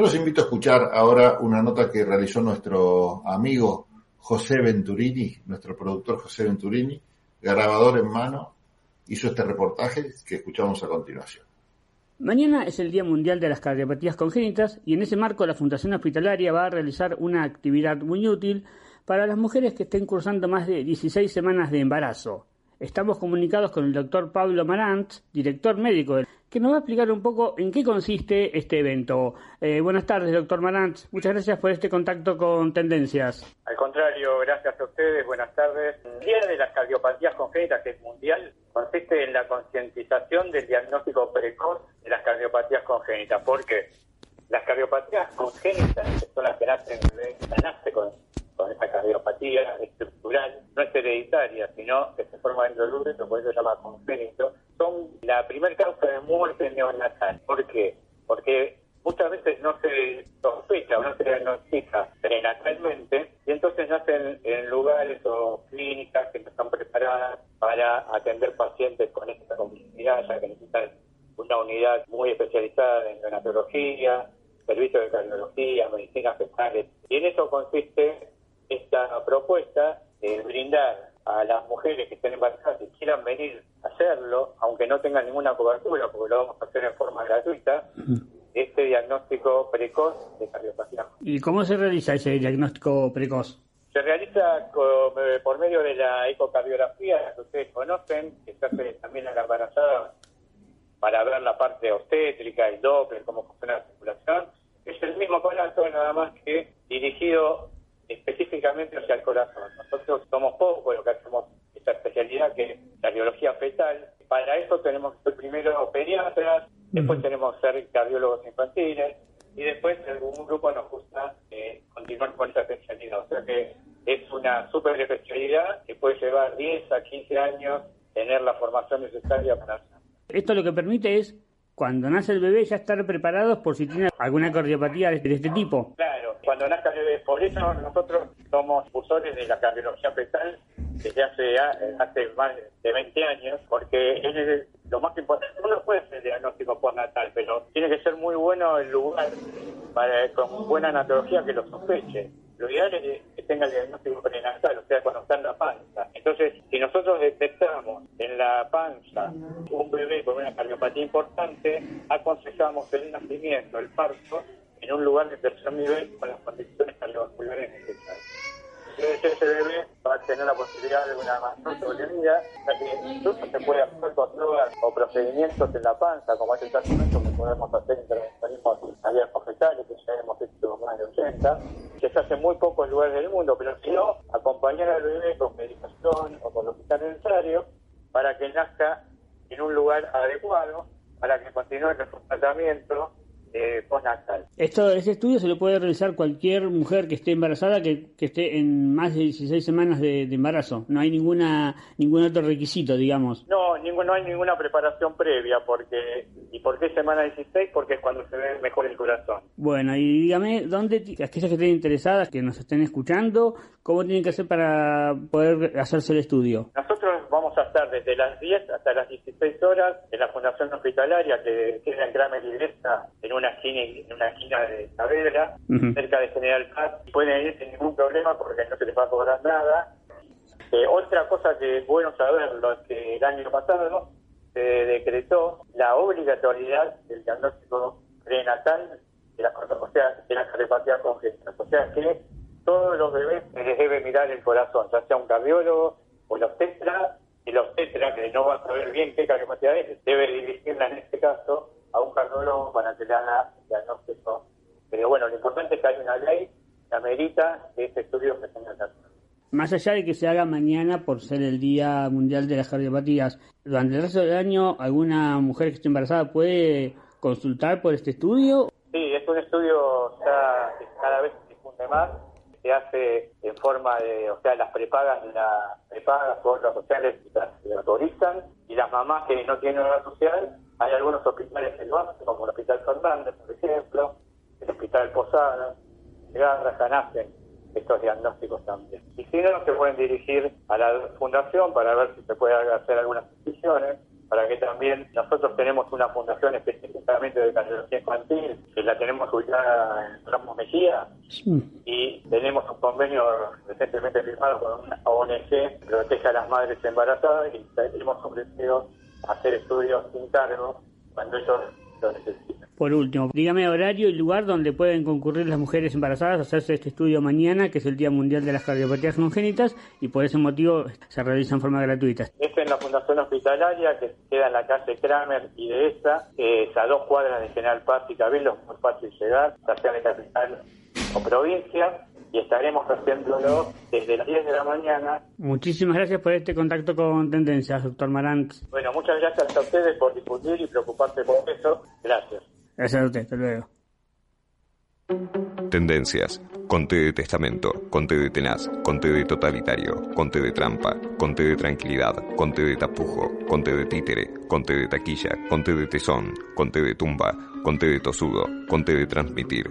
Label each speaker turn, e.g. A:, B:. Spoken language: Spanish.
A: Los invito a escuchar ahora una nota que realizó nuestro amigo José Venturini, nuestro productor José Venturini, grabador en mano, hizo este reportaje que escuchamos a continuación.
B: Mañana es el Día Mundial de las Cardiopatías Congénitas y en ese marco la Fundación Hospitalaria va a realizar una actividad muy útil para las mujeres que estén cursando más de 16 semanas de embarazo. Estamos comunicados con el doctor Pablo Marant, director médico, que nos va a explicar un poco en qué consiste este evento. Eh, buenas tardes, doctor Marant. Muchas gracias por este contacto con Tendencias.
C: Al contrario, gracias a ustedes. Buenas tardes. El Día de las Cardiopatías Congénitas, que es mundial, consiste en la concientización del diagnóstico precoz de las cardiopatías congénitas. ¿Por qué? Las cardiopatías congénitas, son las que nacen, nace con con esa cardiopatía estructural, no es hereditaria, sino que se forma dentro del útero, por eso se llama congénito, son la primera causa de muerte neonatal. ¿Por qué? Porque muchas veces no se sospecha o no se diagnostica prenatalmente y entonces nacen en lugares o clínicas que no están preparadas para atender pacientes con esta complejidad, ya que necesitan una unidad muy especializada en neonatología, servicios de cardiología, medicina fetales. Y en eso consiste propuesta de brindar a las mujeres que estén embarazadas y quieran venir a hacerlo, aunque no tengan ninguna cobertura, porque lo vamos a hacer en forma gratuita, este diagnóstico precoz de cardiopatía.
B: ¿Y cómo se realiza ese diagnóstico precoz?
C: Se realiza eh, por medio de la ecocardiografía, que ustedes conocen, que se hace también a la embarazada para ver la parte obstétrica, el Doppler, cómo funciona la circulación. Es el mismo aparato, nada más que dirigido específicamente hacia el corazón. Nosotros somos pocos lo que hacemos esta especialidad que es la biología fetal. Para eso tenemos primero pediatras, después tenemos ser cardiólogos infantiles y después algún grupo nos gusta eh, continuar con esta especialidad. O sea que es una super especialidad que puede llevar 10 a 15 años tener la formación necesaria para hacerlo.
B: Esto lo que permite es, cuando nace el bebé, ya estar preparados por si tiene alguna cardiopatía de este tipo.
C: Claro cuando nazca el bebé. Por eso nosotros somos impulsores de la cardiología fetal desde hace, hace más de 20 años, porque es lo más importante. Uno puede hacer diagnóstico postnatal, pero tiene que ser muy bueno el lugar para, con buena anatología que lo sospeche. Lo ideal es que tenga el diagnóstico prenatal, o sea, cuando está en la panza. Entonces, si nosotros detectamos en la panza un bebé con una cardiopatía importante, aconsejamos el nacimiento, el parto, en un lugar de tercer nivel con las condiciones cardiovasculares necesarias. Ese bebé va a tener la posibilidad de una mayor sobrevida, ya que incluso se puede hacer controles o procedimientos en la panza, como es el caso que podemos hacer intervencionismos abiertos fetales, que ya hemos hecho más de 80, que se hace muy poco en lugares del mundo, pero si no, acompañar al bebé con medicación o con lo que sea necesario para que nazca en un lugar adecuado, para que continúe el tratamiento eh, postnatal.
B: Esto, ese estudio se lo puede realizar cualquier mujer que esté embarazada, que, que esté en más de 16 semanas de, embarazo. No hay ninguna ningún otro requisito, digamos.
C: No, ningún, no hay ninguna preparación previa. porque ¿Y por qué semana 16? Porque es cuando se ve mejor el corazón.
B: Bueno, y dígame, ¿dónde aquellas que estén interesadas, que nos estén escuchando, cómo tienen que hacer para poder hacerse el estudio?
C: Nosotros desde las 10 hasta las 16 horas en la Fundación Hospitalaria, que queda en Gran Iglesia, en una esquina, en una esquina de Saavedra, cerca de General Paz. Pueden ir sin ningún problema porque no se les va a cobrar nada. Eh, otra cosa que es bueno saberlo es que el año pasado se decretó la obligatoriedad del diagnóstico prenatal de la, o sea, de la cardiopatía congénita. O sea que todos los bebés se les debe mirar el corazón, ya sea un cardiólogo o el obstetra, el obstetra, que no va a saber bien qué cardiopatía es, debe dirigirla en este caso a un cardiólogo para que le haga diagnóstico. Pero bueno, lo importante es que hay una ley que amerita que este estudio se tenga que hacer.
B: Más allá de que se haga mañana por ser el Día Mundial de las Cardiopatías, durante el resto del año, ¿alguna mujer que esté embarazada puede consultar por este estudio?
C: Sí, es un estudio ya cada vez se difunde más. Se hace en forma de, o sea, las prepagas, las prepagas por otras sociales las, autorizan y las mamás que no tienen obra social hay algunos hospitales que lo hacen, como el Hospital Fernández, por ejemplo, el Hospital Posada, Garraja, nacen estos diagnósticos también. Y si no, se pueden dirigir a la fundación para ver si se puede hacer algunas decisiones para que también nosotros tenemos una fundación específicamente de cardiología infantil, que la tenemos ubicada en Ramos Mejía, un convenio recientemente firmado con una ONG que protege a las madres embarazadas y hemos ofrecido hacer estudios sin cargo cuando ellos lo necesitan.
B: Por último, dígame horario y lugar donde pueden concurrir las mujeres embarazadas a hacerse este estudio mañana, que es el Día Mundial de las Cardiopatías Congénitas, y por ese motivo se realiza en forma gratuita.
C: Es en la Fundación Hospitalaria, que queda en la calle Kramer y de esa, es a dos cuadras de General Paz y Cabildo, muy fácil llegar, ya sea de capital o provincia y estaremos haciéndolo desde las 10 de la mañana.
B: Muchísimas gracias por este contacto con Tendencias, doctor Marant.
C: Bueno, muchas gracias a ustedes por difundir y preocuparse por eso. Gracias.
B: Gracias a usted, hasta luego.
D: Tendencias. Conte de testamento, conte de tenaz, conte de totalitario, conte de trampa, conte de tranquilidad, conte de tapujo, conte de títere, conte de taquilla, conte de tesón, conte de tumba, conte de tosudo, conte de transmitir,